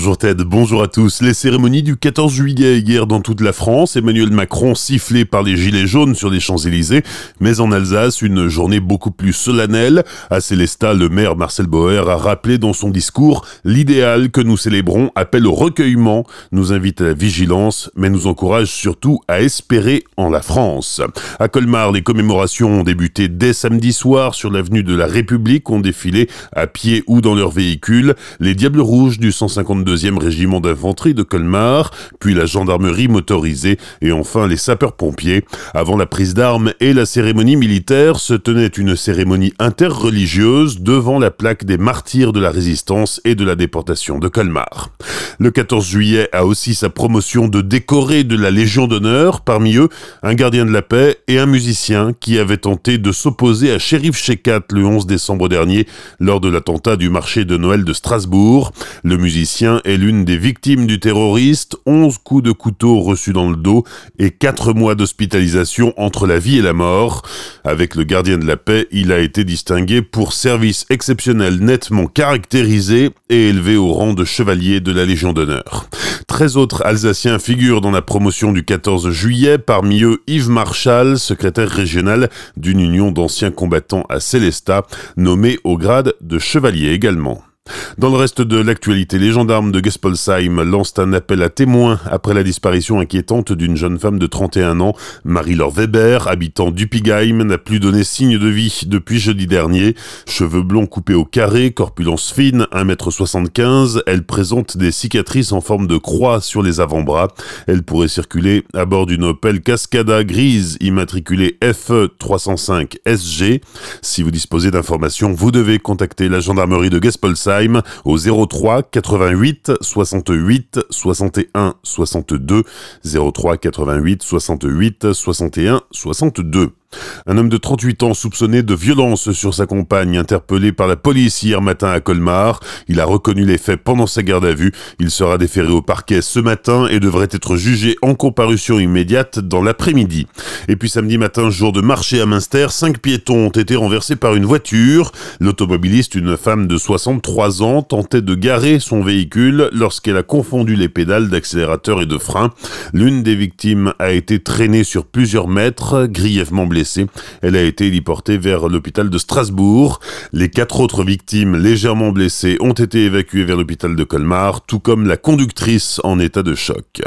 Bonjour Ted, bonjour à tous. Les cérémonies du 14 juillet hier dans toute la France, Emmanuel Macron sifflé par les gilets jaunes sur les Champs-Élysées, mais en Alsace, une journée beaucoup plus solennelle. À Célestat, le maire Marcel Boer a rappelé dans son discours l'idéal que nous célébrons appelle au recueillement, nous invite à la vigilance, mais nous encourage surtout à espérer en la France. À Colmar, les commémorations ont débuté dès samedi soir sur l'avenue de la République, ont défilé à pied ou dans leur véhicule. Les Diables Rouges du 152 2e régiment d'infanterie de Colmar, puis la gendarmerie motorisée et enfin les sapeurs-pompiers. Avant la prise d'armes et la cérémonie militaire, se tenait une cérémonie interreligieuse devant la plaque des martyrs de la résistance et de la déportation de Colmar. Le 14 juillet a aussi sa promotion de décoré de la Légion d'honneur, parmi eux un gardien de la paix et un musicien qui avait tenté de s'opposer à Shérif Shekat le 11 décembre dernier lors de l'attentat du marché de Noël de Strasbourg. Le musicien est l'une des victimes du terroriste, 11 coups de couteau reçus dans le dos et 4 mois d'hospitalisation entre la vie et la mort. Avec le gardien de la paix, il a été distingué pour service exceptionnel nettement caractérisé et élevé au rang de chevalier de la Légion d'honneur. 13 autres Alsaciens figurent dans la promotion du 14 juillet, parmi eux Yves Marchal, secrétaire régional d'une union d'anciens combattants à Célestat, nommé au grade de chevalier également. Dans le reste de l'actualité, les gendarmes de Gespolsheim lancent un appel à témoins après la disparition inquiétante d'une jeune femme de 31 ans. Marie-Laure Weber, habitant d'Uppigheim, n'a plus donné signe de vie depuis jeudi dernier. Cheveux blonds coupés au carré, corpulence fine, 1m75, elle présente des cicatrices en forme de croix sur les avant-bras. Elle pourrait circuler à bord d'une Opel Cascada grise immatriculée FE 305 SG. Si vous disposez d'informations, vous devez contacter la gendarmerie de Gespolsheim au 03 88 68 61 62 03 88 68 61 62. Un homme de 38 ans soupçonné de violence sur sa compagne, interpellé par la police hier matin à Colmar. Il a reconnu les faits pendant sa garde à vue. Il sera déféré au parquet ce matin et devrait être jugé en comparution immédiate dans l'après-midi. Et puis samedi matin, jour de marché à Münster, cinq piétons ont été renversés par une voiture. L'automobiliste, une femme de 63 ans, tentait de garer son véhicule lorsqu'elle a confondu les pédales d'accélérateur et de frein. L'une des victimes a été traînée sur plusieurs mètres, grièvement blessée elle a été héliportée vers l'hôpital de Strasbourg. Les quatre autres victimes légèrement blessées ont été évacuées vers l'hôpital de Colmar, tout comme la conductrice en état de choc.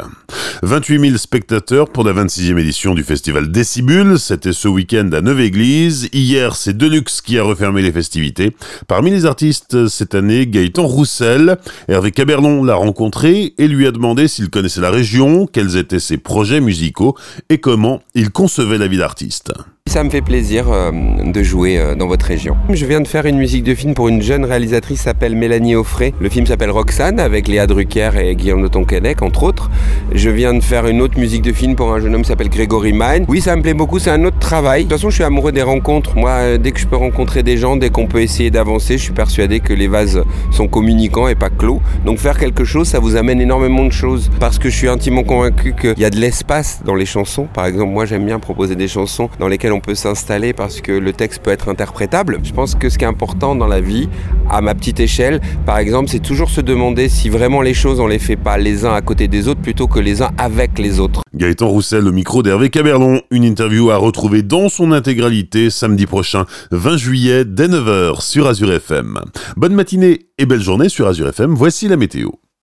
28 000 spectateurs pour la 26e édition du festival Décibule. C'était ce week-end à Neuve-Église. Hier, c'est Deluxe qui a refermé les festivités. Parmi les artistes cette année, Gaëtan Roussel. Hervé Caberlon l'a rencontré et lui a demandé s'il connaissait la région, quels étaient ses projets musicaux et comment il concevait la vie d'artiste. on. Ça me fait plaisir euh, de jouer euh, dans votre région. Je viens de faire une musique de film pour une jeune réalisatrice s'appelle Mélanie Offray. Le film s'appelle Roxane avec Léa Drucker et Guillaume de Tonquédec entre autres. Je viens de faire une autre musique de film pour un jeune homme qui s'appelle Grégory Mine. Oui, ça me plaît beaucoup, c'est un autre travail. De toute façon, je suis amoureux des rencontres. Moi, euh, dès que je peux rencontrer des gens, dès qu'on peut essayer d'avancer, je suis persuadé que les vases sont communicants et pas clos. Donc faire quelque chose, ça vous amène énormément de choses. Parce que je suis intimement convaincu qu'il y a de l'espace dans les chansons. Par exemple, moi j'aime bien proposer des chansons dans lesquelles on peut s'installer parce que le texte peut être interprétable. Je pense que ce qui est important dans la vie, à ma petite échelle, par exemple, c'est toujours se demander si vraiment les choses, on les fait pas les uns à côté des autres plutôt que les uns avec les autres. Gaëtan Roussel au micro d'Hervé Caberlon. Une interview à retrouver dans son intégralité samedi prochain, 20 juillet, dès 9h sur Azure FM. Bonne matinée et belle journée sur Azure FM. Voici la météo.